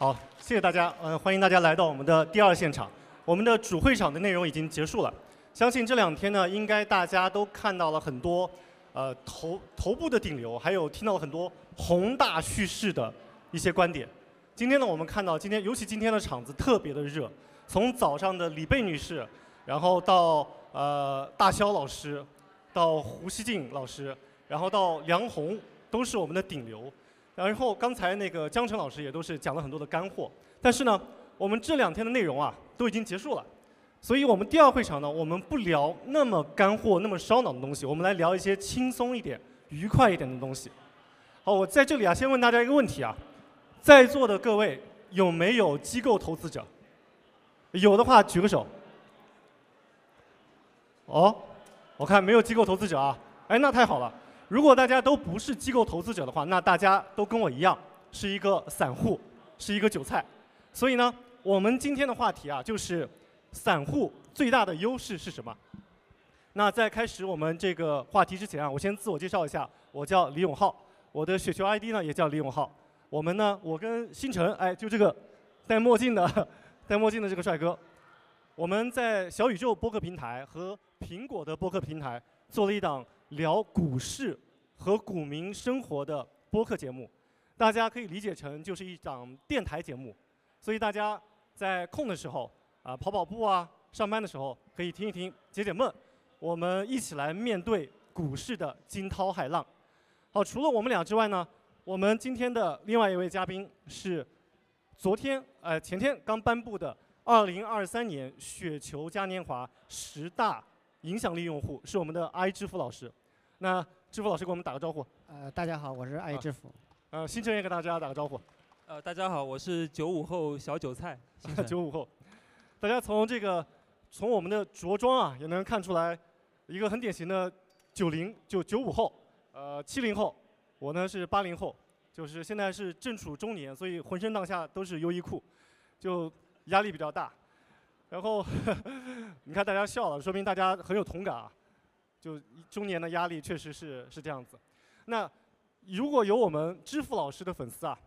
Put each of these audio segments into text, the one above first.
好，谢谢大家，呃，欢迎大家来到我们的第二现场。我们的主会场的内容已经结束了，相信这两天呢，应该大家都看到了很多，呃，头头部的顶流，还有听到了很多宏大叙事的一些观点。今天呢，我们看到今天，尤其今天的场子特别的热，从早上的李贝女士，然后到呃大肖老师，到胡锡进老师，然后到梁红，都是我们的顶流。然后刚才那个江晨老师也都是讲了很多的干货，但是呢，我们这两天的内容啊都已经结束了，所以我们第二会场呢，我们不聊那么干货、那么烧脑的东西，我们来聊一些轻松一点、愉快一点的东西。好，我在这里啊，先问大家一个问题啊，在座的各位有没有机构投资者？有的话举个手。哦，我看没有机构投资者啊，哎，那太好了。如果大家都不是机构投资者的话，那大家都跟我一样是一个散户，是一个韭菜。所以呢，我们今天的话题啊，就是散户最大的优势是什么？那在开始我们这个话题之前啊，我先自我介绍一下，我叫李永浩，我的雪球 ID 呢也叫李永浩。我们呢，我跟星辰，哎，就这个戴墨镜的 戴墨镜的这个帅哥，我们在小宇宙播客平台和苹果的播客平台做了一档。聊股市和股民生活的播客节目，大家可以理解成就是一档电台节目，所以大家在空的时候啊跑跑步啊，上班的时候可以听一听解解闷，我们一起来面对股市的惊涛骇浪。好，除了我们俩之外呢，我们今天的另外一位嘉宾是昨天呃前天刚颁布的二零二三年雪球嘉年华十大。影响力用户是我们的 i 支付老师，那支付老师给我们打个招呼。呃，大家好，我是爱支付。呃，新成也给大家打个招呼。呃，大家好，我是九五后小韭菜。九五后，大家从这个从我们的着装啊，也能看出来一个很典型的九零就九五后，呃，七零后，我呢是八零后，就是现在是正处中年，所以浑身上下都是优衣库，就压力比较大。然后，你看大家笑了，说明大家很有同感啊。就中年的压力确实是是这样子。那如果有我们支付老师的粉丝啊，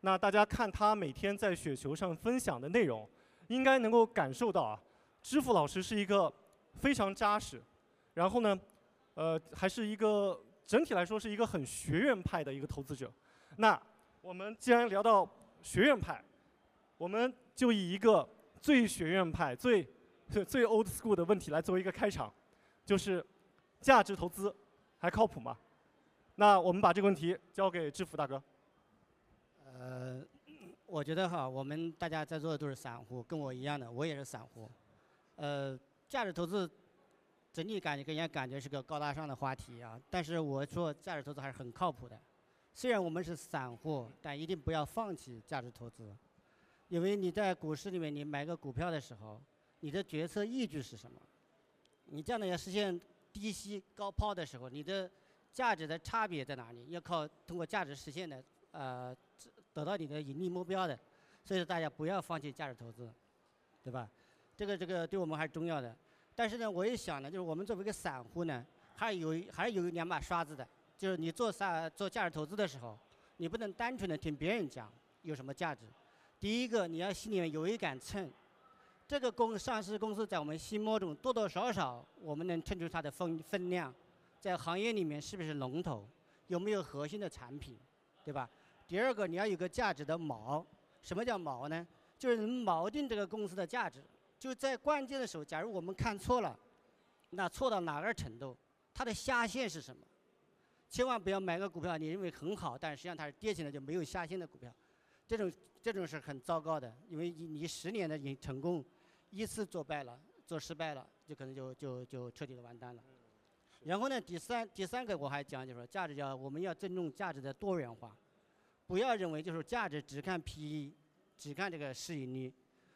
那大家看他每天在雪球上分享的内容，应该能够感受到啊，支付老师是一个非常扎实，然后呢，呃，还是一个整体来说是一个很学院派的一个投资者。那我们既然聊到学院派，我们就以一个。最学院派、最 最 old school 的问题来作为一个开场，就是价值投资还靠谱吗？那我们把这个问题交给支付大哥。呃，我觉得哈，我们大家在座的都是散户，跟我一样的，我也是散户。呃，价值投资整体感觉给人家感觉是个高大上的话题啊，但是我说价值投资还是很靠谱的。虽然我们是散户，但一定不要放弃价值投资。因为你在股市里面，你买个股票的时候，你的决策依据是什么？你这样的要实现低吸高抛的时候，你的价值的差别在哪里？要靠通过价值实现的，呃，得到你的盈利目标的。所以说大家不要放弃价值投资，对吧？这个这个对我们还是重要的。但是呢，我也想呢，就是我们作为一个散户呢，还有还是有两把刷子的。就是你做散做价值投资的时候，你不能单纯的听别人讲有什么价值。第一个，你要心里面有一杆秤，这个公上市公司在我们心目中多多少少，我们能称出它的分分量，在行业里面是不是龙头，有没有核心的产品，对吧？第二个，你要有个价值的锚，什么叫锚呢？就是能锚定这个公司的价值，就在关键的时候，假如我们看错了，那错到哪个程度？它的下限是什么？千万不要买个股票，你认为很好，但实际上它是跌起来就没有下限的股票，这种。这种是很糟糕的，因为你你十年的成成功，一次做败了，做失败了，就可能就就就彻底的完蛋了。然后呢，第三第三个我还讲就是说，价值要我们要尊重价值的多元化，不要认为就是价值只看 PE，只看这个市盈率，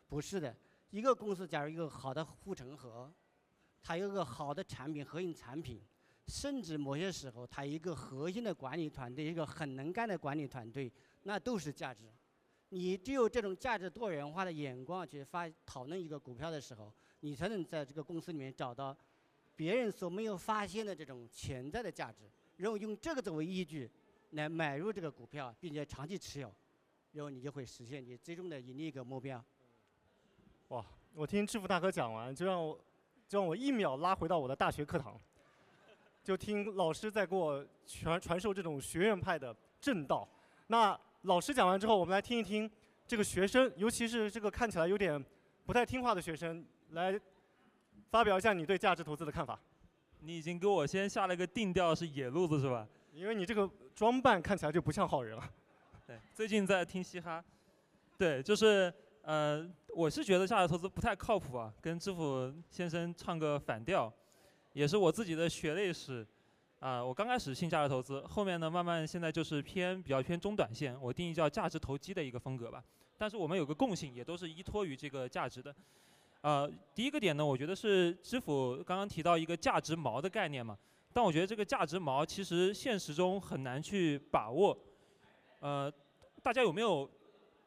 不是的。一个公司假如一个好的护城河，它有个好的产品核心产品，甚至某些时候它一个核心的管理团队，一个很能干的管理团队，那都是价值。你只有这种价值多元化的眼光去发讨论一个股票的时候，你才能在这个公司里面找到别人所没有发现的这种潜在的价值，然后用这个作为依据来买入这个股票，并且长期持有，然后你就会实现你最终的盈利一个目标。哇，我听致富大哥讲完，就让我就让我一秒拉回到我的大学课堂，就听老师在给我传传授这种学院派的正道。那老师讲完之后，我们来听一听这个学生，尤其是这个看起来有点不太听话的学生，来发表一下你对价值投资的看法。你已经给我先下了个定调，是野路子是吧？因为你这个装扮看起来就不像好人了。对，最近在听嘻哈。对，就是呃，我是觉得价值投资不太靠谱啊，跟知府先生唱个反调，也是我自己的血泪史。啊，我刚开始信价值投资，后面呢，慢慢现在就是偏比较偏中短线，我定义叫价值投机的一个风格吧。但是我们有个共性，也都是依托于这个价值的。呃，第一个点呢，我觉得是知府刚刚提到一个价值锚的概念嘛，但我觉得这个价值锚其实现实中很难去把握。呃，大家有没有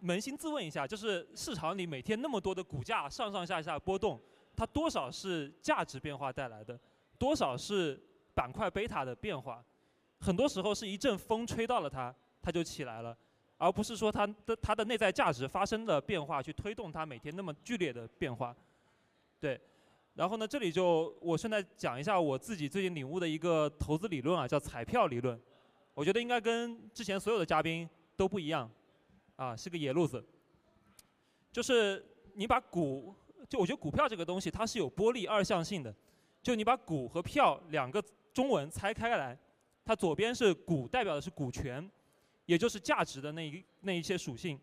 扪心自问一下，就是市场里每天那么多的股价上上下下波动，它多少是价值变化带来的，多少是？板块贝塔的变化，很多时候是一阵风吹到了它，它就起来了，而不是说它的它的内在价值发生了变化去推动它每天那么剧烈的变化。对，然后呢，这里就我顺带讲一下我自己最近领悟的一个投资理论啊，叫彩票理论。我觉得应该跟之前所有的嘉宾都不一样，啊，是个野路子。就是你把股，就我觉得股票这个东西它是有波粒二象性的，就你把股和票两个。中文拆开来，它左边是股，代表的是股权，也就是价值的那一那一些属性。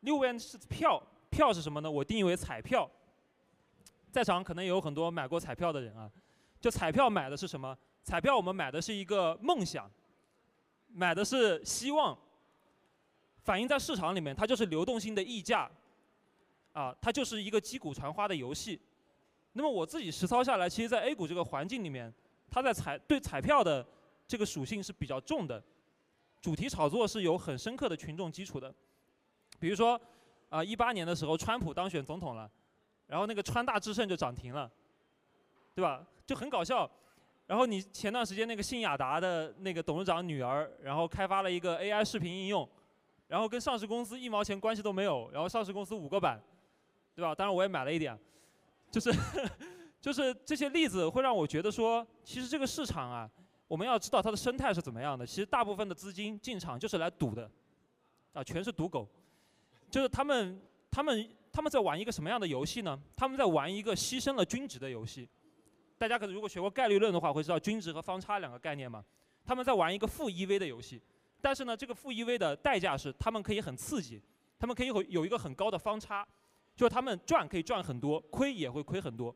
右边是票，票是什么呢？我定义为彩票。在场可能有很多买过彩票的人啊，就彩票买的是什么？彩票我们买的是一个梦想，买的是希望，反映在市场里面，它就是流动性的溢价，啊，它就是一个击鼓传花的游戏。那么我自己实操下来，其实，在 A 股这个环境里面。它在彩对彩票的这个属性是比较重的，主题炒作是有很深刻的群众基础的。比如说，啊，一八年的时候，川普当选总统了，然后那个川大智胜就涨停了，对吧？就很搞笑。然后你前段时间那个信雅达的那个董事长女儿，然后开发了一个 AI 视频应用，然后跟上市公司一毛钱关系都没有，然后上市公司五个板，对吧？当然我也买了一点，就是。就是这些例子会让我觉得说，其实这个市场啊，我们要知道它的生态是怎么样的。其实大部分的资金进场就是来赌的，啊，全是赌狗。就是他们，他们，他们在玩一个什么样的游戏呢？他们在玩一个牺牲了均值的游戏。大家可能如果学过概率论的话，会知道均值和方差两个概念嘛。他们在玩一个负 EV 的游戏，但是呢，这个负 EV 的代价是他们可以很刺激，他们可以有有一个很高的方差，就是他们赚可以赚很多，亏也会亏很多。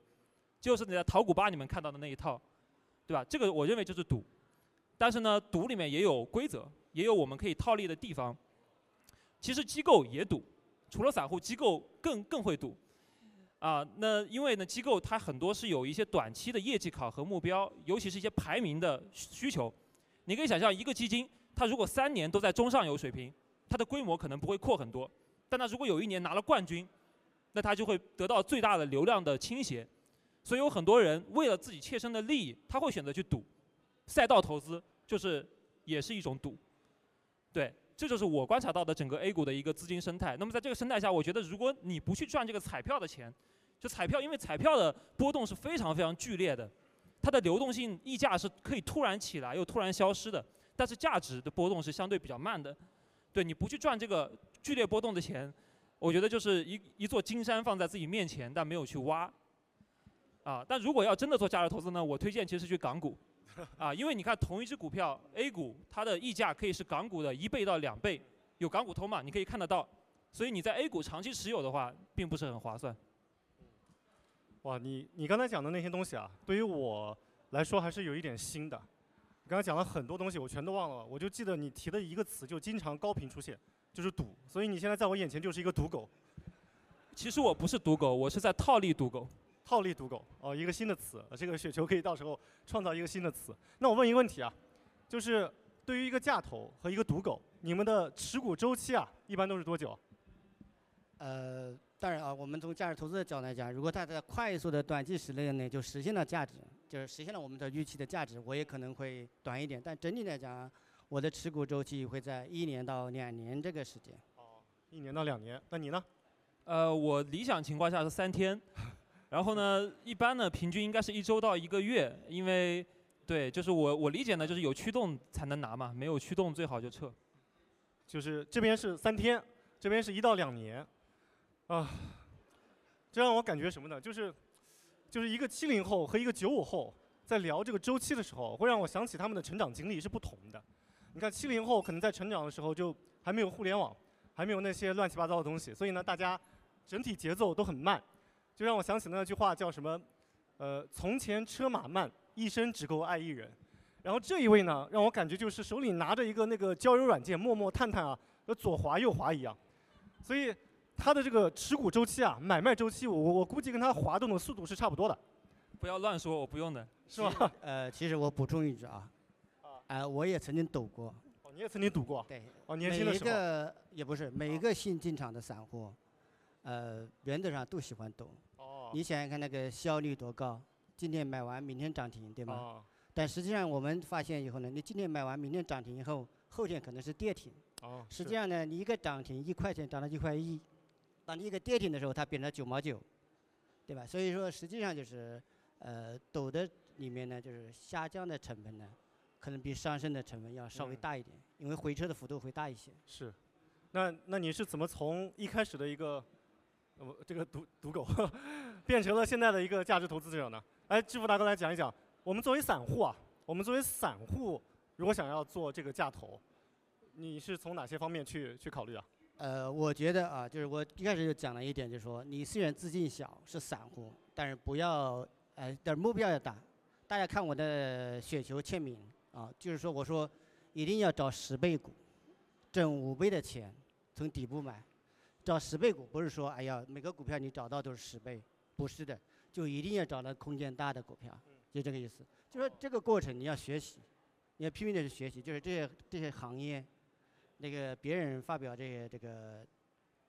就是你在淘股吧里面看到的那一套，对吧？这个我认为就是赌，但是呢，赌里面也有规则，也有我们可以套利的地方。其实机构也赌，除了散户，机构更更会赌。啊，那因为呢，机构它很多是有一些短期的业绩考核目标，尤其是一些排名的需求。你可以想象，一个基金它如果三年都在中上游水平，它的规模可能不会扩很多。但它如果有一年拿了冠军，那它就会得到最大的流量的倾斜。所以有很多人为了自己切身的利益，他会选择去赌，赛道投资就是也是一种赌，对，这就是我观察到的整个 A 股的一个资金生态。那么在这个生态下，我觉得如果你不去赚这个彩票的钱，就彩票，因为彩票的波动是非常非常剧烈的，它的流动性溢价是可以突然起来又突然消失的，但是价值的波动是相对比较慢的。对，你不去赚这个剧烈波动的钱，我觉得就是一一座金山放在自己面前，但没有去挖。啊，但如果要真的做价值投资呢，我推荐其实去港股，啊，因为你看同一只股票 A 股，它的溢价可以是港股的一倍到两倍，有港股通嘛，你可以看得到，所以你在 A 股长期持有的话，并不是很划算。哇，你你刚才讲的那些东西啊，对于我来说还是有一点新的。你刚才讲了很多东西，我全都忘了，我就记得你提的一个词，就经常高频出现，就是赌。所以你现在在我眼前就是一个赌狗。其实我不是赌狗，我是在套利赌狗。套利赌狗哦，一个新的词，这个雪球可以到时候创造一个新的词。那我问一个问题啊，就是对于一个价投和一个赌狗，你们的持股周期啊，一般都是多久？呃，当然啊，我们从价值投资的角度来讲，如果它在快速的短期时间内就实现了价值，就是实现了我们的预期的价值，我也可能会短一点。但整体来讲，我的持股周期会在一年到两年这个时间。哦，一年到两年。那你呢？呃，我理想情况下是三天，然后呢，一般呢平均应该是一周到一个月，因为对，就是我我理解呢，就是有驱动才能拿嘛，没有驱动最好就撤。就是这边是三天，这边是一到两年，啊，这让我感觉什么呢？就是就是一个七零后和一个九五后在聊这个周期的时候，会让我想起他们的成长经历是不同的。你看七零后可能在成长的时候就还没有互联网，还没有那些乱七八糟的东西，所以呢，大家整体节奏都很慢，就让我想起那句话叫什么？呃，从前车马慢，一生只够爱一人。然后这一位呢，让我感觉就是手里拿着一个那个交友软件，默默探探啊，左滑右滑一样。所以他的这个持股周期啊，买卖周期，我我估计跟他滑动的速度是差不多的。不要乱说，我不用的。是吧？呃，其实我补充一句啊，啊，我也曾经赌过。哦，你也曾经赌过？对。哦，年轻的时候。每一个也不是每一个新进场的散户，呃，原则上都喜欢赌。哦。你想想看，那个效率多高？今天买完，明天涨停，对吗？哦。但实际上，我们发现以后呢，你今天买完，明天涨停以后，后天可能是跌停。哦。实际上呢，你一个涨停一块钱涨到一块一，当你一个跌停的时候，它变成九毛九，对吧？所以说，实际上就是，呃，抖的里面呢，就是下降的成本呢，可能比上升的成本要稍微大一点，因为回撤的幅度会大一些。是。那那你是怎么从一开始的一个，我，这个赌赌狗，变成了现在的一个价值投资者呢？哎，致富大哥来讲一讲。我们作为散户啊，我们作为散户，如果想要做这个价投，你是从哪些方面去去考虑啊？呃，我觉得啊，就是我一开始就讲了一点，就是说，你虽然资金小是散户，但是不要呃，但目标要大。大家看我的雪球签名啊，就是说，我说一定要找十倍股，挣五倍的钱，从底部买。找十倍股不是说，哎呀，每个股票你找到都是十倍，不是的，就一定要找到空间大的股票。就这个意思，就说这个过程你要学习，你要拼命的去学习，就是这些这些行业，那个别人发表这些这个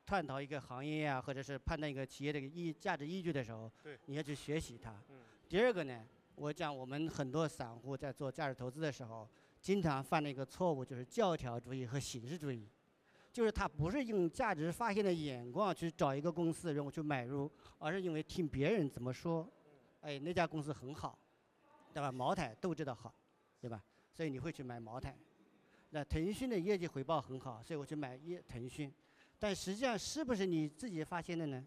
探讨一个行业啊，或者是判断一个企业的依价值依据的时候，你要去学习它。第二个呢，我讲我们很多散户在做价值投资的时候，经常犯的一个错误就是教条主义和形式主义，就是他不是用价值发现的眼光去找一个公司然后去买入，而是因为听别人怎么说，哎那家公司很好。对吧？茅台都知道好，对吧？所以你会去买茅台。那腾讯的业绩回报很好，所以我去买一腾讯。但实际上是不是你自己发现的呢？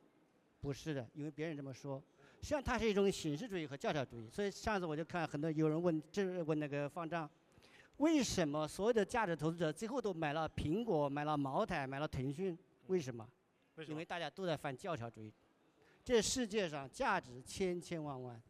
不是的，因为别人这么说。实际上它是一种形式主义和教条主义。所以上次我就看很多有人问，这问那个方丈，为什么所有的价值投资者最后都买了苹果、买了茅台、买了腾讯？为什么？因为大家都在犯教条主义。这世界上价值千千万万。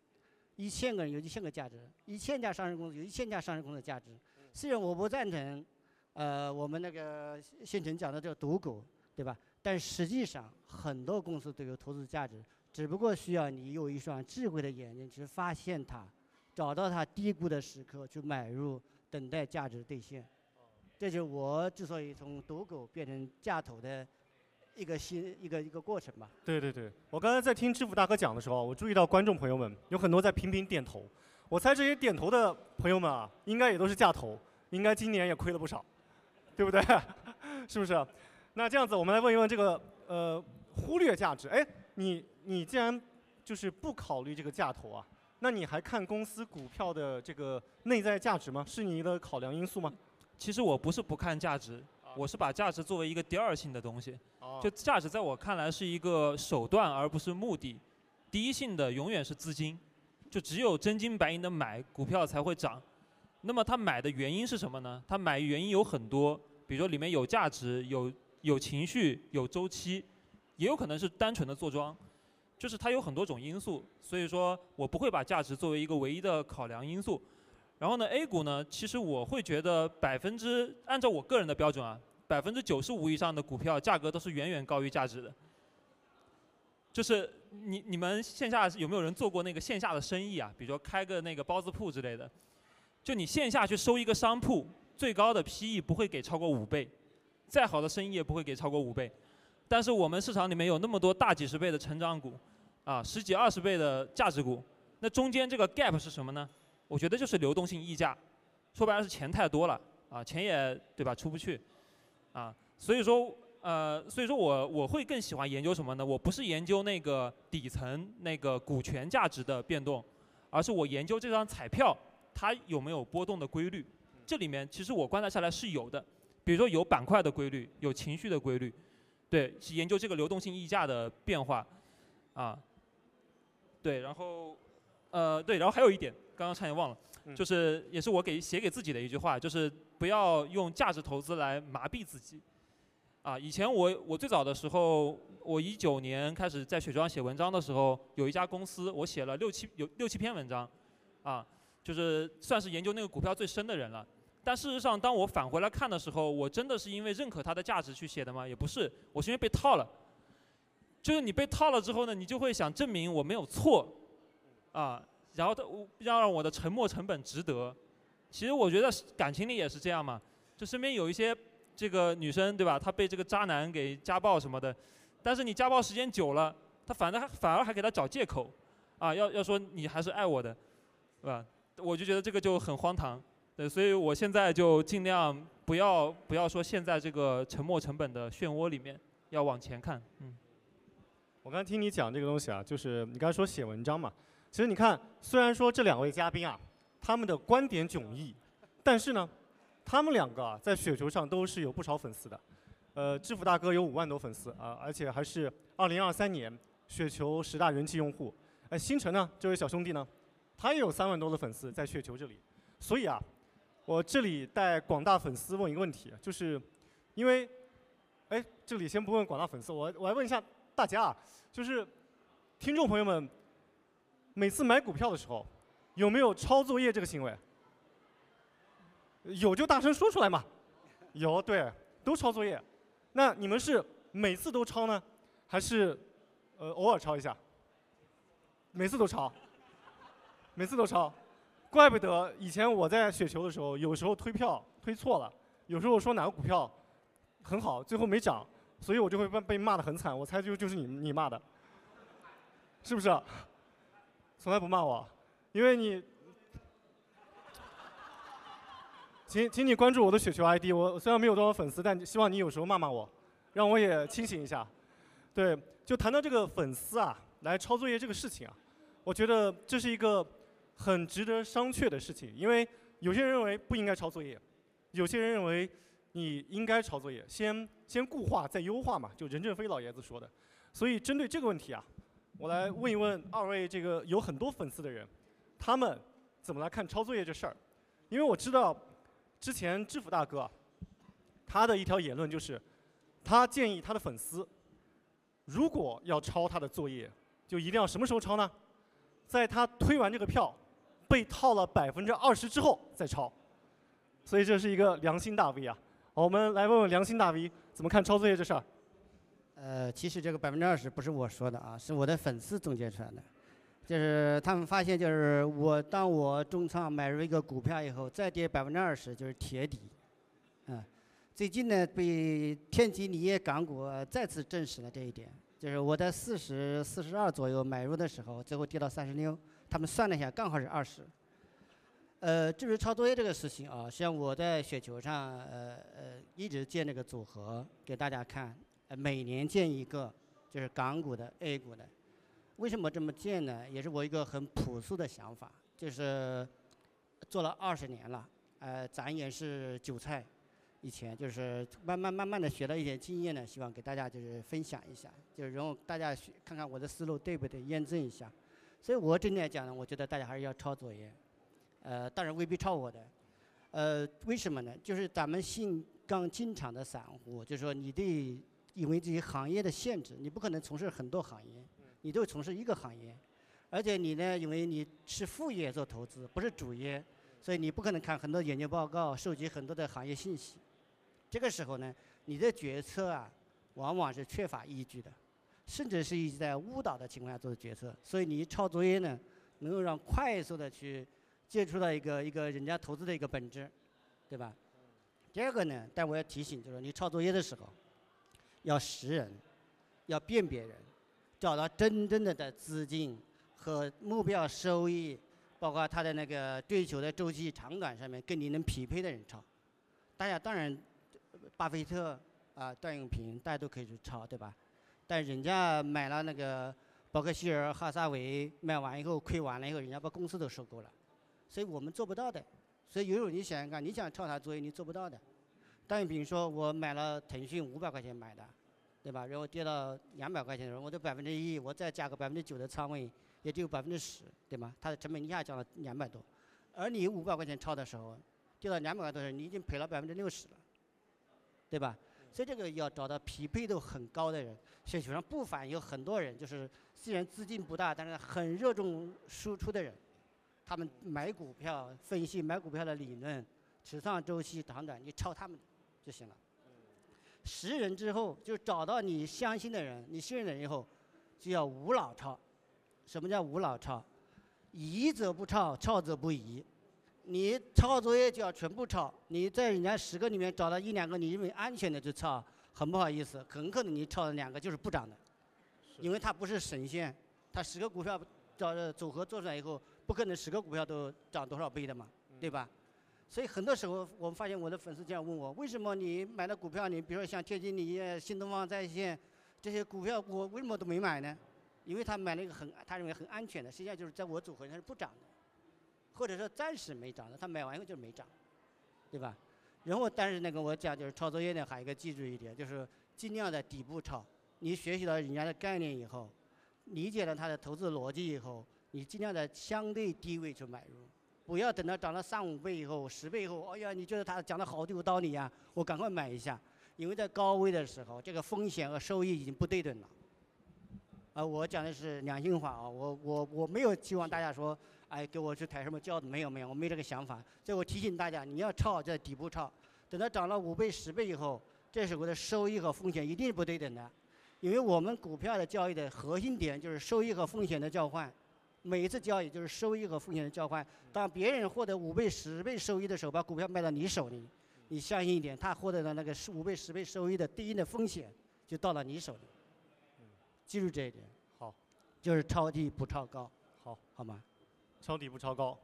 一千个人有一千个价值，一千家上市公司有一千家上市公司的价值。虽然我不赞成，呃，我们那个县城讲的这个赌狗，对吧？但实际上很多公司都有投资价值，只不过需要你有一双智慧的眼睛去发现它，找到它低估的时刻去买入，等待价值兑现。这就是我之所以从赌狗变成价投的。一个新一个一个过程吧。对对对，我刚才在听支付大哥讲的时候，我注意到观众朋友们有很多在频频点头。我猜这些点头的朋友们啊，应该也都是价投，应该今年也亏了不少，对不对？是不是？那这样子，我们来问一问这个呃忽略价值。哎，你你既然就是不考虑这个价投啊，那你还看公司股票的这个内在价值吗？是你的考量因素吗？其实我不是不看价值。我是把价值作为一个第二性的东西，就价值在我看来是一个手段而不是目的，第一性的永远是资金，就只有真金白银的买股票才会涨。那么他买的原因是什么呢？他买原因有很多，比如说里面有价值、有有情绪、有周期，也有可能是单纯的坐庄，就是它有很多种因素。所以说我不会把价值作为一个唯一的考量因素。然后呢，A 股呢，其实我会觉得百分之按照我个人的标准啊，百分之九十五以上的股票价格都是远远高于价值的。就是你你们线下有没有人做过那个线下的生意啊？比如说开个那个包子铺之类的，就你线下去收一个商铺，最高的 PE 不会给超过五倍，再好的生意也不会给超过五倍。但是我们市场里面有那么多大几十倍的成长股，啊，十几二十倍的价值股，那中间这个 gap 是什么呢？我觉得就是流动性溢价，说白了是钱太多了啊，钱也对吧出不去，啊，所以说呃，所以说我我会更喜欢研究什么呢？我不是研究那个底层那个股权价值的变动，而是我研究这张彩票它有没有波动的规律。这里面其实我观察下来是有的，比如说有板块的规律，有情绪的规律，对，是研究这个流动性溢价的变化，啊，对，然后呃对，然后还有一点，刚刚差点忘了，就是也是我给写给自己的一句话，就是不要用价值投资来麻痹自己。啊，以前我我最早的时候，我一九年开始在雪球上写文章的时候，有一家公司，我写了六七有六七篇文章，啊，就是算是研究那个股票最深的人了。但事实上，当我返回来看的时候，我真的是因为认可它的价值去写的吗？也不是，我是因为被套了。就是你被套了之后呢，你就会想证明我没有错，啊，然后要让我的沉没成本值得。其实我觉得感情里也是这样嘛，就身边有一些。这个女生对吧？她被这个渣男给家暴什么的，但是你家暴时间久了，她反正还反而还给他找借口，啊，要要说你还是爱我的，对吧？我就觉得这个就很荒唐，对，所以我现在就尽量不要不要说陷在这个沉没成本的漩涡里面，要往前看，嗯。我刚听你讲这个东西啊，就是你刚才说写文章嘛，其实你看，虽然说这两位嘉宾啊，他们的观点迥异，但是呢。他们两个啊，在雪球上都是有不少粉丝的，呃，制服大哥有五万多粉丝啊，而且还是二零二三年雪球十大人气用户。哎，星辰呢，这位小兄弟呢，他也有三万多的粉丝在雪球这里。所以啊，我这里带广大粉丝问一个问题，就是因为，哎，这里先不问广大粉丝，我我来问一下大家啊，就是听众朋友们，每次买股票的时候，有没有抄作业这个行为？有就大声说出来嘛，有对，都抄作业。那你们是每次都抄呢，还是呃偶尔抄一下？每次都抄，每次都抄，怪不得以前我在雪球的时候，有时候推票推错了，有时候说哪个股票很好，最后没涨，所以我就会被被骂的很惨。我猜就就是你你骂的，是不是？从来不骂我，因为你。请，请你关注我的雪球 ID。我虽然没有多少粉丝，但希望你有时候骂骂我，让我也清醒一下。对，就谈到这个粉丝啊，来抄作业这个事情啊，我觉得这是一个很值得商榷的事情。因为有些人认为不应该抄作业，有些人认为你应该抄作业，先先固化再优化嘛，就任正非老爷子说的。所以针对这个问题啊，我来问一问二位这个有很多粉丝的人，他们怎么来看抄作业这事儿？因为我知道。之前知府大哥，他的一条言论就是，他建议他的粉丝，如果要抄他的作业，就一定要什么时候抄呢？在他推完这个票，被套了百分之二十之后再抄。所以这是一个良心大 V 啊！我们来问问良心大 V 怎么看抄作业这事儿。呃，其实这个百分之二十不是我说的啊，是我的粉丝总结出来的。就是他们发现，就是我当我重仓买入一个股票以后，再跌百分之二十，就是铁底。嗯，最近呢，被天齐锂业港股再次证实了这一点。就是我在四十四十二左右买入的时候，最后跌到三十六，他们算了一下，刚好是二十。呃，至于抄作业这个事情啊，实际上我在雪球上呃呃一直建这个组合给大家看，每年建一个，就是港股的、A 股的。为什么这么建呢？也是我一个很朴素的想法，就是做了二十年了，呃，咱也是韭菜，以前就是慢慢慢慢的学了一点经验呢，希望给大家就是分享一下，就是然后大家看看我的思路对不对，验证一下。所以我整体来讲呢，我觉得大家还是要抄作业，呃，当然未必抄我的，呃，为什么呢？就是咱们新刚进场的散户，就是说你得因为这些行业的限制，你不可能从事很多行业。你都从事一个行业，而且你呢，因为你是副业做投资，不是主业，所以你不可能看很多研究报告，收集很多的行业信息。这个时候呢，你的决策啊，往往是缺乏依据的，甚至是一直在误导的情况下做的决策。所以你抄作业呢，能够让快速的去接触到一个一个人家投资的一个本质，对吧？第二个呢，但我要提醒，就是你抄作业的时候，要识人，要辨别人。找到真正的的资金和目标收益，包括他的那个追求的周期长短上面跟你能匹配的人抄。大家当然，巴菲特、啊段永平，大家都可以去抄，对吧？但人家买了那个伯克希尔、哈撒韦，买完以后亏完了以后，人家把公司都收购了，所以我们做不到的。所以有时候你想想看，你想抄他作业，你做不到的。但比如说，我买了腾讯五百块钱买的，对吧？然后跌到两百块钱的时候，我的百分之一，我再加个百分之九的仓位，也就百分之十，对吗？它的成本一下降了两百多。而你五百块钱抄的时候，跌到两百多的时候，你已经赔了百分之六十了，对吧？所以这个要找到匹配度很高的人。市场上不乏有很多人，就是虽然资金不大，但是很热衷输出的人。他们买股票分析买股票的理论、持仓周期长短，你抄他们就行了。识人之后，就找到你相信的人、你信任的人以后，就要无脑抄。什么叫无脑抄？疑则不抄，抄则不疑。你抄作业就要全部抄。你在人家十个里面找到一两个你认为安全的就抄，很不好意思，很可能你抄的两个就是不涨的，因为它不是神仙。它十个股票找组合做出来以后，不可能十个股票都涨多少倍的嘛，对吧？所以很多时候我们发现我的粉丝这样问我：为什么你买的股票，你比如说像天津锂业、新东方在线这些股票，我为什么都没买呢？因为他买了一个很他认为很安全的，实际上就是在我组合里是不涨的，或者说暂时没涨的，他买完以后就没涨，对吧？然后但是那个我讲就是抄作业呢，还有一个记住一点，就是尽量在底部抄。你学习到人家的概念以后，理解了他的投资逻辑以后，你尽量在相对低位去买入，不要等到涨了三五倍以后、十倍以后，哎呀，你觉得他讲的好有道理呀，我赶快买一下，因为在高位的时候，这个风险和收益已经不对等了。啊，我讲的是良心话啊，我我我没有希望大家说，哎，给我去抬什么轿子，没有没有，我没这个想法。所以我提醒大家，你要抄在底部抄，等到涨了五倍、十倍以后，这时候的收益和风险一定是不对等的，因为我们股票的交易的核心点就是收益和风险的交换，每一次交易就是收益和风险的交换。当别人获得五倍、十倍收益的时候，把股票卖到你手里，你相信一点，他获得的那个五倍、十倍收益的对应的风险就到了你手里。记住这一点，好，就是抄低不抄高，好，好吗？抄底不抄高。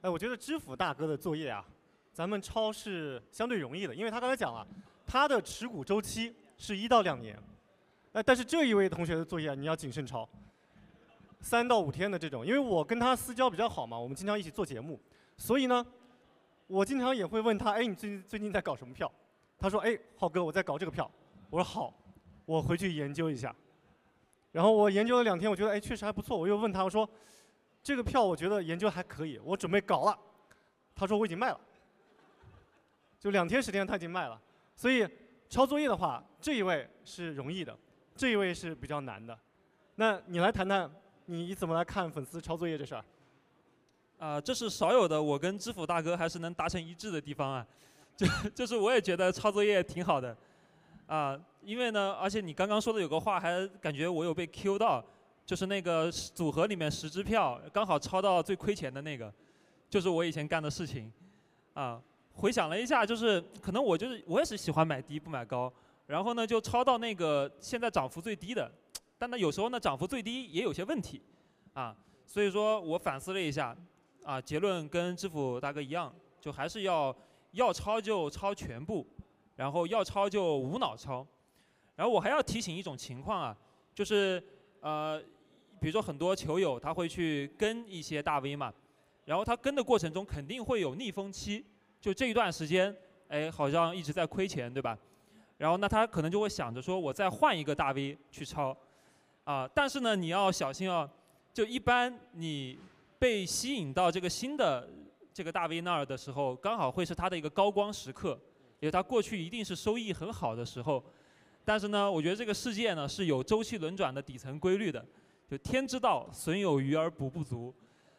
哎，我觉得知府大哥的作业啊，咱们抄是相对容易的，因为他刚才讲了，他的持股周期是一到两年。哎，但是这一位同学的作业你要谨慎抄，三到五天的这种，因为我跟他私交比较好嘛，我们经常一起做节目，所以呢，我经常也会问他，哎，你最近最近在搞什么票？他说，哎，浩哥，我在搞这个票。我说好，我回去研究一下。然后我研究了两天，我觉得哎确实还不错。我又问他，我说这个票我觉得研究还可以，我准备搞了。他说我已经卖了，就两天时间他已经卖了。所以抄作业的话，这一位是容易的，这一位是比较难的。那你来谈谈，你怎么来看粉丝抄作业这事儿？啊，这是少有的，我跟知府大哥还是能达成一致的地方啊。就就是我也觉得抄作业挺好的，啊。因为呢，而且你刚刚说的有个话，还感觉我有被 Q 到，就是那个组合里面十支票刚好抄到最亏钱的那个，就是我以前干的事情，啊，回想了一下，就是可能我就是我也是喜欢买低不买高，然后呢就抄到那个现在涨幅最低的，但呢有时候呢涨幅最低也有些问题，啊，所以说我反思了一下，啊，结论跟支付大哥一样，就还是要要抄就抄全部，然后要抄就无脑抄。然后我还要提醒一种情况啊，就是呃，比如说很多球友他会去跟一些大 V 嘛，然后他跟的过程中肯定会有逆风期，就这一段时间，哎，好像一直在亏钱，对吧？然后那他可能就会想着说，我再换一个大 V 去抄，啊，但是呢，你要小心哦，就一般你被吸引到这个新的这个大 V 那儿的时候，刚好会是他的一个高光时刻，因为他过去一定是收益很好的时候。但是呢，我觉得这个世界呢是有周期轮转的底层规律的，就天之道，损有余而补不足。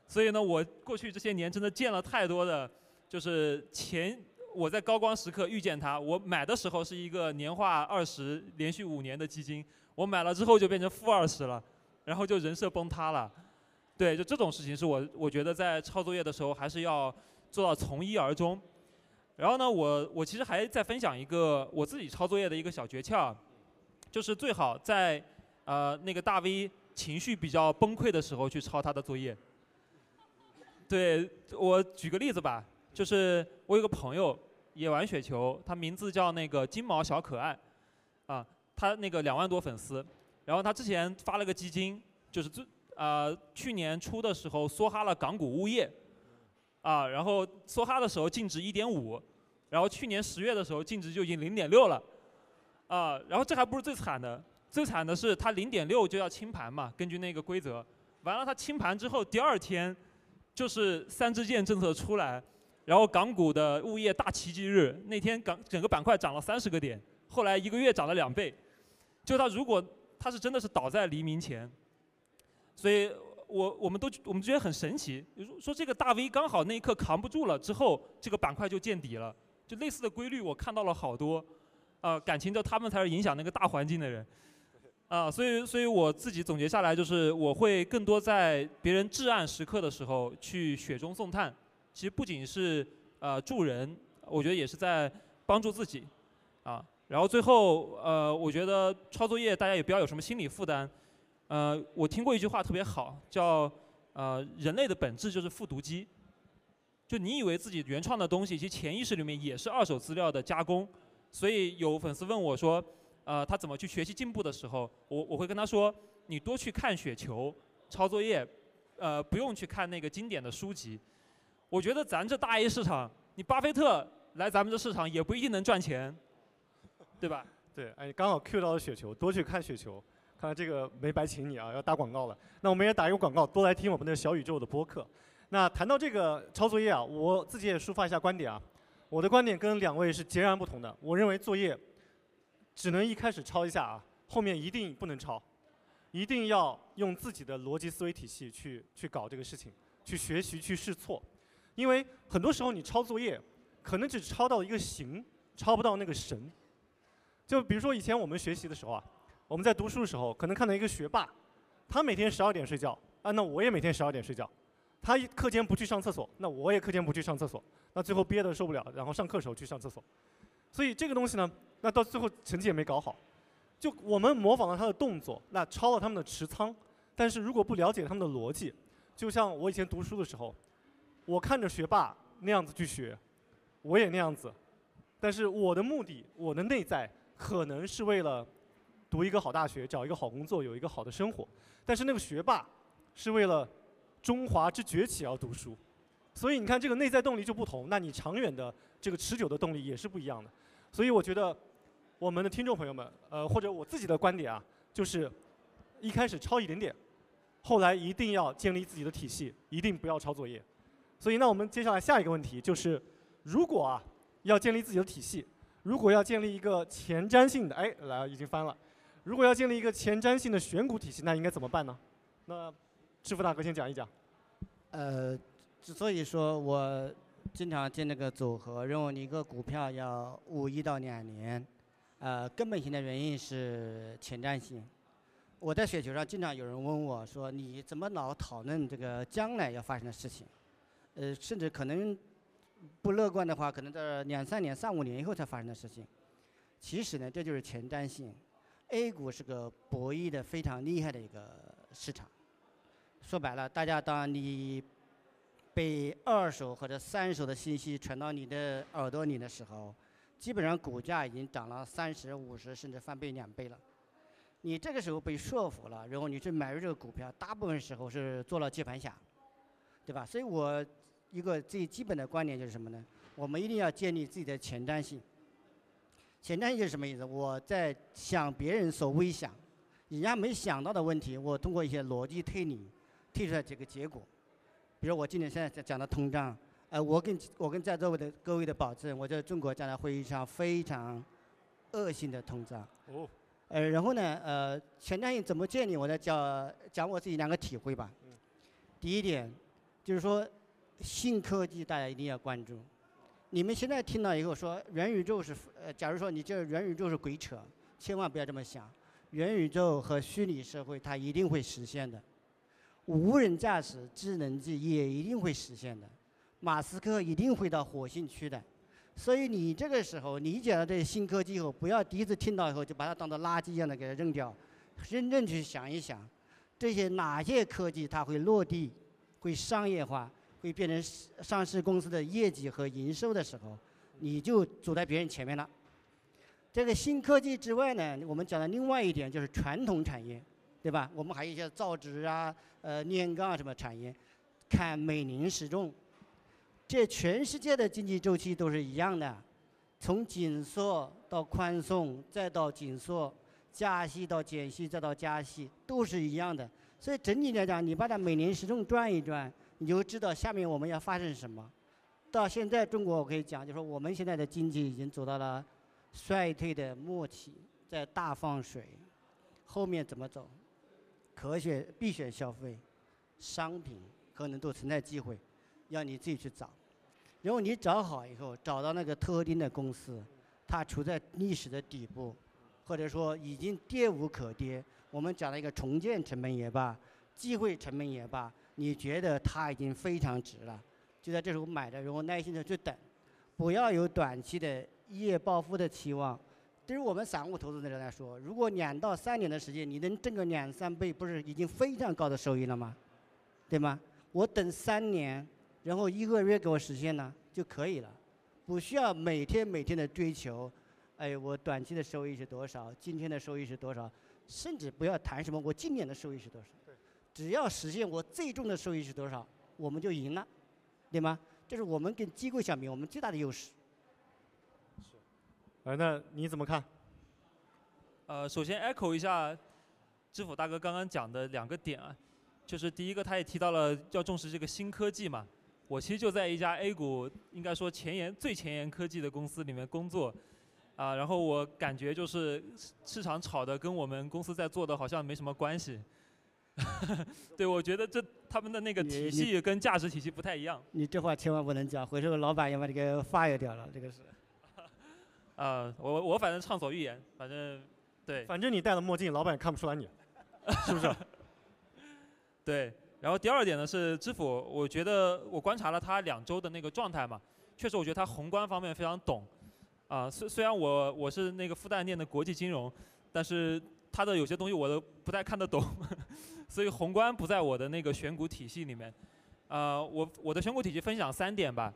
所以呢，我过去这些年真的见了太多的，就是前我在高光时刻遇见它，我买的时候是一个年化二十，连续五年的基金，我买了之后就变成负二十了，然后就人设崩塌了。对，就这种事情是我我觉得在抄作业的时候还是要做到从一而终。然后呢，我我其实还在分享一个我自己抄作业的一个小诀窍，就是最好在呃那个大 V 情绪比较崩溃的时候去抄他的作业。对我举个例子吧，就是我有个朋友也玩雪球，他名字叫那个金毛小可爱，啊，他那个两万多粉丝，然后他之前发了个基金，就是最啊去年初的时候梭哈了港股物业，啊，然后梭哈的时候净值一点五，然后去年十月的时候净值就已经零点六了，啊，然后这还不是最惨的，最惨的是它零点六就要清盘嘛，根据那个规则，完了它清盘之后第二天就是三支箭政策出来。然后港股的物业大奇迹日那天，港整个板块涨了三十个点，后来一个月涨了两倍。就它如果它是真的是倒在黎明前，所以我我们都我们觉得很神奇，说这个大 V 刚好那一刻扛不住了之后，这个板块就见底了。就类似的规律我看到了好多，啊，感情就他们才是影响那个大环境的人，啊，所以所以我自己总结下来就是我会更多在别人至暗时刻的时候去雪中送炭。其实不仅是呃助人，我觉得也是在帮助自己，啊，然后最后呃，我觉得抄作业大家也不要有什么心理负担，呃，我听过一句话特别好，叫呃人类的本质就是复读机，就你以为自己原创的东西，其实潜意识里面也是二手资料的加工，所以有粉丝问我说，呃，他怎么去学习进步的时候，我我会跟他说，你多去看雪球，抄作业，呃，不用去看那个经典的书籍。我觉得咱这大 A 市场，你巴菲特来咱们这市场也不一定能赚钱，对吧？对，哎，刚好 Q 到了雪球，多去看雪球，看来这个没白请你啊，要打广告了。那我们也打一个广告，多来听我们的小宇宙的播客。那谈到这个抄作业啊，我自己也抒发一下观点啊。我的观点跟两位是截然不同的。我认为作业只能一开始抄一下啊，后面一定不能抄，一定要用自己的逻辑思维体系去去搞这个事情，去学习去试错。因为很多时候你抄作业，可能只抄到一个形，抄不到那个神。就比如说以前我们学习的时候啊，我们在读书的时候，可能看到一个学霸，他每天十二点睡觉，啊，那我也每天十二点睡觉。他课间不去上厕所，那我也课间不去上厕所。那最后憋得受不了，然后上课时候去上厕所。所以这个东西呢，那到最后成绩也没搞好。就我们模仿了他的动作，那抄了他们的持仓，但是如果不了解他们的逻辑，就像我以前读书的时候。我看着学霸那样子去学，我也那样子，但是我的目的，我的内在可能是为了读一个好大学，找一个好工作，有一个好的生活。但是那个学霸是为了中华之崛起而读书，所以你看这个内在动力就不同，那你长远的这个持久的动力也是不一样的。所以我觉得我们的听众朋友们，呃，或者我自己的观点啊，就是一开始抄一点点，后来一定要建立自己的体系，一定不要抄作业。所以，那我们接下来下一个问题就是，如果啊要建立自己的体系，如果要建立一个前瞻性的，哎，来已经翻了，如果要建立一个前瞻性的选股体系，那应该怎么办呢？那致富大哥先讲一讲。呃，之所以说我经常建那个组合，认为你一个股票要捂一到两年，呃，根本性的原因是前瞻性。我在雪球上经常有人问我说，你怎么老讨论这个将来要发生的事情？呃，甚至可能不乐观的话，可能在两三年、三五年以后才发生的事情。其实呢，这就是前瞻性。A 股是个博弈的非常厉害的一个市场。说白了，大家当你被二手或者三手的信息传到你的耳朵里的时候，基本上股价已经涨了三十五十甚至翻倍两倍了。你这个时候被说服了，然后你去买入这个股票，大部分时候是做了接盘侠，对吧？所以我。一个最基本的观点就是什么呢？我们一定要建立自己的前瞻性。前瞻性是什么意思？我在想别人所未想、人家没想到的问题，我通过一些逻辑推理推出来这个结果。比如我今年现在在讲的通胀，呃，我跟我跟在座位的各位的保证，我在中国将来会遇上非常恶性的通胀。哦。呃，然后呢，呃，前瞻性怎么建立？我再讲讲我自己两个体会吧。嗯。第一点就是说。新科技大家一定要关注。你们现在听到以后说元宇宙是呃，假如说你这元宇宙是鬼扯，千万不要这么想。元宇宙和虚拟社会它一定会实现的，无人驾驶智能机也一定会实现的，马斯克一定会到火星去的。所以你这个时候理解了这些新科技以后，不要第一次听到以后就把它当做垃圾一样的给它扔掉，真正去想一想，这些哪些科技它会落地，会商业化。会变成上市公司的业绩和营收的时候，你就走在别人前面了。这个新科技之外呢，我们讲的另外一点就是传统产业，对吧？我们还有一些造纸啊、呃炼钢什么产业，看每年时钟。这全世界的经济周期都是一样的，从紧缩到宽松，再到紧缩，加息到减息，再到加息，都是一样的。所以整体来讲，你把它每年时钟转一转，你就知道下面我们要发生什么。到现在中国，我可以讲，就说我们现在的经济已经走到了衰退的末期，在大放水，后面怎么走？可选必选消费，商品可能都存在机会，要你自己去找。然后你找好以后，找到那个特定的公司，它处在历史的底部，或者说已经跌无可跌。我们讲了一个重建成本也罢，机会成本也罢，你觉得它已经非常值了，就在这时候买的，然后耐心的去等，不要有短期的一夜暴富的期望。对于我们散户投资者来说，如果两到三年的时间你能挣个两三倍，不是已经非常高的收益了吗？对吗？我等三年。然后一个月给我实现呢就可以了，不需要每天每天的追求，哎，我短期的收益是多少？今天的收益是多少？甚至不要谈什么我今年的收益是多少，只要实现我最终的收益是多少，我们就赢了，对吗？这是我们跟机构相比我们最大的优势。是，哎，那你怎么看？呃，首先 echo 一下知府大哥刚刚讲的两个点啊，就是第一个他也提到了要重视这个新科技嘛。我其实就在一家 A 股，应该说前沿最前沿科技的公司里面工作，啊，然后我感觉就是市场炒的跟我们公司在做的好像没什么关系。对，我觉得这他们的那个体系跟价值体系不太一样。你这话千万不能讲，回头老板要把这个 fire 掉了，这个是。啊，我我反正畅所欲言，反正对。反正你戴了墨镜，老板也看不出来你，是不是？对。然后第二点呢是知府，我觉得我观察了他两周的那个状态嘛，确实我觉得他宏观方面非常懂，啊，虽虽然我我是那个复旦念的国际金融，但是他的有些东西我都不太看得懂，所以宏观不在我的那个选股体系里面，呃，我我的选股体系分享三点吧，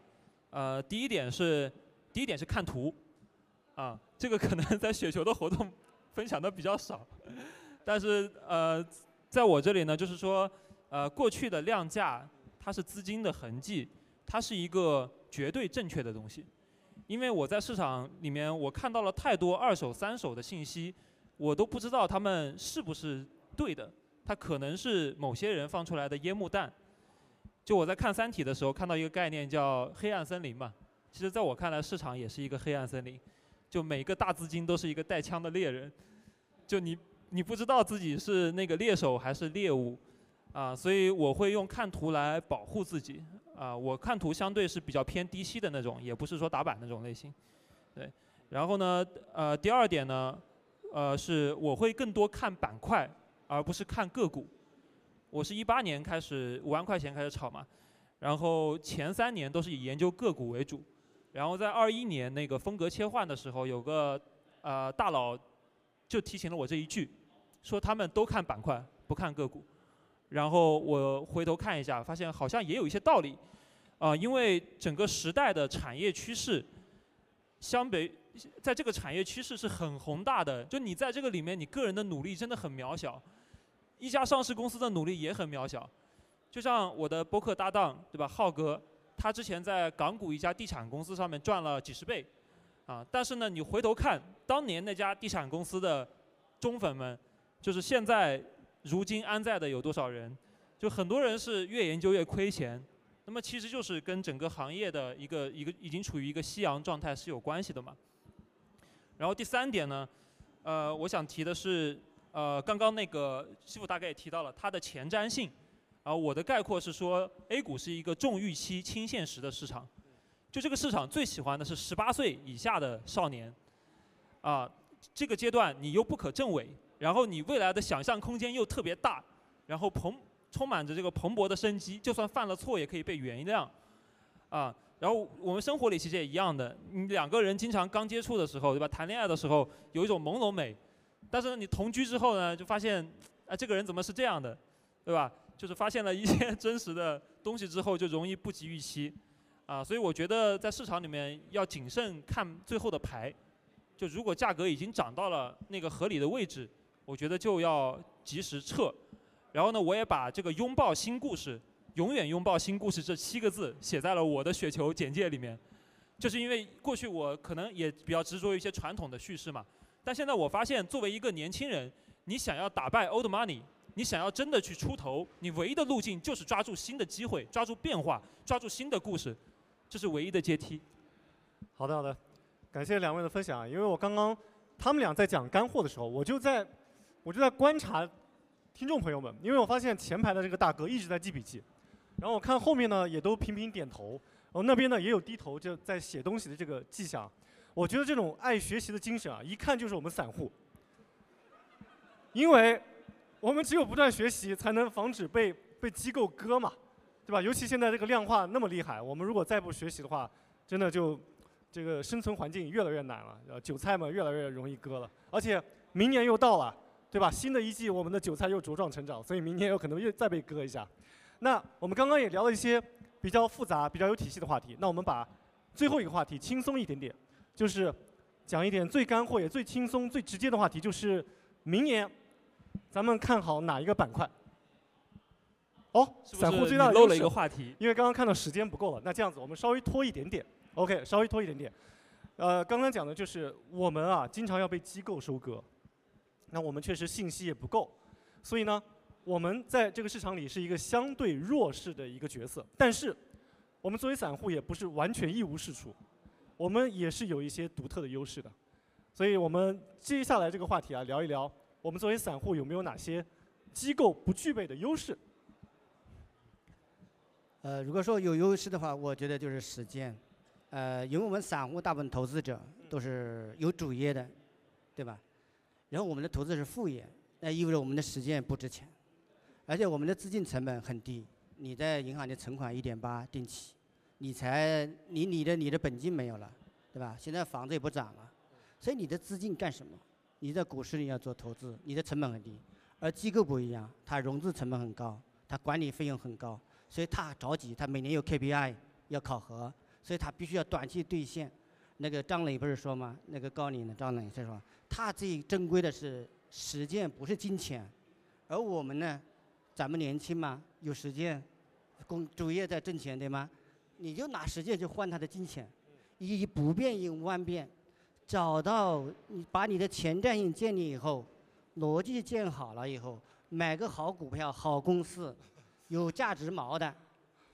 呃，第一点是第一点是看图，啊，这个可能 在雪球的活动分享的比较少，但是呃，在我这里呢，就是说。呃，过去的量价它是资金的痕迹，它是一个绝对正确的东西，因为我在市场里面我看到了太多二手、三手的信息，我都不知道他们是不是对的，它可能是某些人放出来的烟幕弹。就我在看《三体》的时候看到一个概念叫黑暗森林嘛，其实在我看来市场也是一个黑暗森林，就每个大资金都是一个带枪的猎人，就你你不知道自己是那个猎手还是猎物。啊，所以我会用看图来保护自己。啊，我看图相对是比较偏低吸的那种，也不是说打板那种类型。对，然后呢，呃，第二点呢，呃，是我会更多看板块，而不是看个股。我是一八年开始五万块钱开始炒嘛，然后前三年都是以研究个股为主，然后在二一年那个风格切换的时候，有个呃大佬就提醒了我这一句，说他们都看板块，不看个股。然后我回头看一下，发现好像也有一些道理，啊，因为整个时代的产业趋势，相比在这个产业趋势是很宏大的，就你在这个里面，你个人的努力真的很渺小，一家上市公司的努力也很渺小，就像我的播客搭档对吧，浩哥，他之前在港股一家地产公司上面赚了几十倍，啊，但是呢，你回头看当年那家地产公司的忠粉们，就是现在。如今安在的有多少人？就很多人是越研究越亏钱，那么其实就是跟整个行业的一个一个已经处于一个夕阳状态是有关系的嘛。然后第三点呢，呃，我想提的是，呃，刚刚那个师傅大概也提到了它的前瞻性，啊，我的概括是说，A 股是一个重预期轻现实的市场，就这个市场最喜欢的是十八岁以下的少年，啊，这个阶段你又不可证伪。然后你未来的想象空间又特别大，然后蓬充满着这个蓬勃的生机，就算犯了错也可以被原谅，啊，然后我们生活里其实也一样的，你两个人经常刚接触的时候，对吧？谈恋爱的时候有一种朦胧美，但是呢，你同居之后呢，就发现，啊，这个人怎么是这样的，对吧？就是发现了一些 真实的东西之后，就容易不及预期，啊，所以我觉得在市场里面要谨慎看最后的牌，就如果价格已经涨到了那个合理的位置，我觉得就要及时撤。然后呢，我也把这个拥抱新故事、永远拥抱新故事这七个字写在了我的雪球简介里面。就是因为过去我可能也比较执着于一些传统的叙事嘛，但现在我发现，作为一个年轻人，你想要打败 old money，你想要真的去出头，你唯一的路径就是抓住新的机会，抓住变化，抓住新的故事，这是唯一的阶梯。好的好的，感谢两位的分享。因为我刚刚他们俩在讲干货的时候，我就在我就在观察听众朋友们，因为我发现前排的这个大哥一直在记笔记，然后我看后面呢也都频频点头，然后那边呢也有低头就在写东西的这个迹象。我觉得这种爱学习的精神啊，一看就是我们散户，因为我们只有不断学习，才能防止被被机构割嘛，对吧？尤其现在这个量化那么厉害，我们如果再不学习的话，真的就这个生存环境越来越难了，呃，韭菜嘛越来越容易割了，而且明年又到了。对吧？新的一季，我们的韭菜又茁壮成长，所以明年有可能又再被割一下。那我们刚刚也聊了一些比较复杂、比较有体系的话题。那我们把最后一个话题轻松一点点，就是讲一点最干货也最轻松、最直接的话题，就是明年咱们看好哪一个板块？哦，散户最大的漏了一个话题，因为刚刚看到时间不够了。那这样子，我们稍微拖一点点。OK，稍微拖一点点。呃，刚刚讲的就是我们啊，经常要被机构收割。那我们确实信息也不够，所以呢，我们在这个市场里是一个相对弱势的一个角色。但是，我们作为散户也不是完全一无是处，我们也是有一些独特的优势的。所以我们接下来这个话题啊，聊一聊我们作为散户有没有哪些机构不具备的优势。呃，如果说有优势的话，我觉得就是时间。呃，因为我们散户大部分投资者都是有主业的，对吧？然后我们的投资是副业，那意味着我们的时间不值钱，而且我们的资金成本很低。你在银行的存款一点八定期，理财你你的你的本金没有了，对吧？现在房子也不涨了，所以你的资金干什么？你在股市里要做投资，你的成本很低。而机构不一样，它融资成本很高，它管理费用很高，所以它着急，它每年有 KPI 要考核，所以它必须要短期兑现。那个张磊不是说吗？那个高领的张磊是说。他最珍贵的是时间，不是金钱，而我们呢，咱们年轻嘛，有时间，工主业在挣钱对吗？你就拿时间去换他的金钱，以不变应万变，找到你把你的前瞻性建立以后，逻辑建好了以后，买个好股票、好公司，有价值锚的，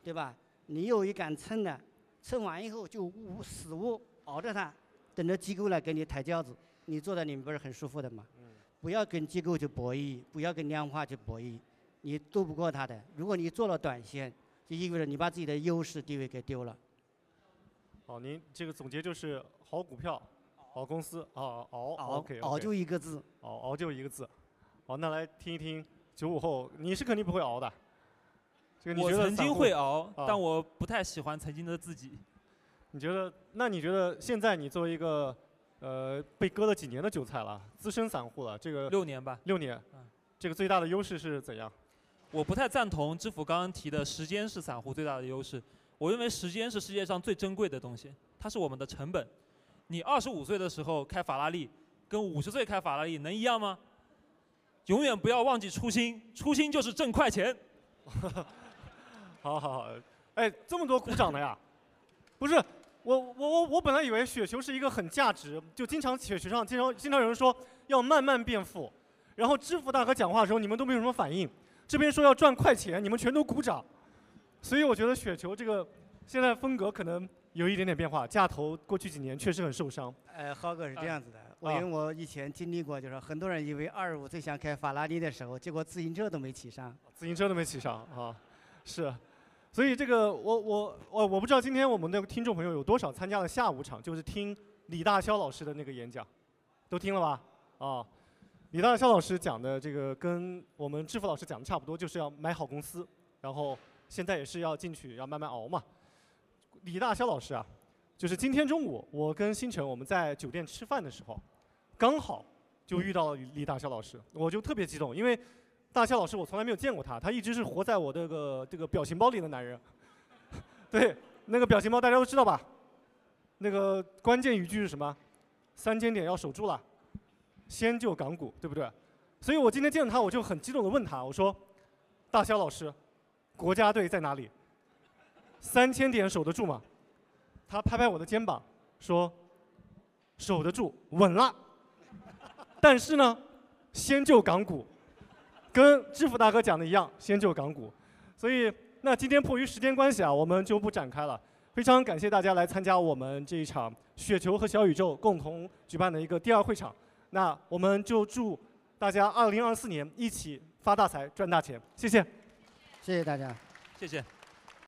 对吧？你有一杆秤的，称完以后就捂死捂熬着它，等着机构来给你抬轿子。你坐在里面不是很舒服的吗？不要跟机构去博弈，不要跟量化去博弈，你斗不过他的。如果你做了短线，就意味着你把自己的优势地位给丢了。好，您这个总结就是好股票、好公司啊，熬熬熬就一个字，熬熬就一个字。好，那来听一听九五后，你是肯定不会熬的。这个你我曾经会熬，但我不太喜欢曾经的自己。你觉得？那你觉得现在你作为一个？呃，被割了几年的韭菜了，资深散户了，这个六年吧，六年，这个最大的优势是怎样？我不太赞同知府刚刚提的时间是散户最大的优势。我认为时间是世界上最珍贵的东西，它是我们的成本。你二十五岁的时候开法拉利，跟五十岁开法拉利能一样吗？永远不要忘记初心，初心就是挣快钱。好好好，哎，这么多鼓掌的呀？不是。我我我我本来以为雪球是一个很价值，就经常雪球上经常经常有人说要慢慢变富，然后支付大哥讲话的时候你们都没有什么反应，这边说要赚快钱，你们全都鼓掌，所以我觉得雪球这个现在风格可能有一点点变化，架头过去几年确实很受伤。呃，浩哥是这样子的，我因为我以前经历过，就是很多人以为二十五岁想开法拉利的时候，结果自行车都没骑上，自行车都没骑上啊，是。所以这个我我我我不知道今天我们的听众朋友有多少参加了下午场，就是听李大霄老师的那个演讲，都听了吧？啊，李大霄老师讲的这个跟我们致富老师讲的差不多，就是要买好公司，然后现在也是要进去要慢慢熬嘛。李大霄老师啊，就是今天中午我跟星辰我们在酒店吃饭的时候，刚好就遇到了李大霄老师，我就特别激动，因为。大肖老师，我从来没有见过他，他一直是活在我这个这个表情包里的男人。对，那个表情包大家都知道吧？那个关键语句是什么三千点要守住了，先救港股，对不对？所以我今天见到他，我就很激动的问他，我说：“大肖老师，国家队在哪里？三千点守得住吗？”他拍拍我的肩膀，说：“守得住，稳了。但是呢，先救港股，跟支付大哥讲的一样，先救港股。所以，那今天迫于时间关系啊，我们就不展开了。非常感谢大家来参加我们这一场雪球和小宇宙共同举办的一个第二会场。那我们就祝大家二零二四年一起发大财、赚大钱。谢谢。谢谢大家。谢谢。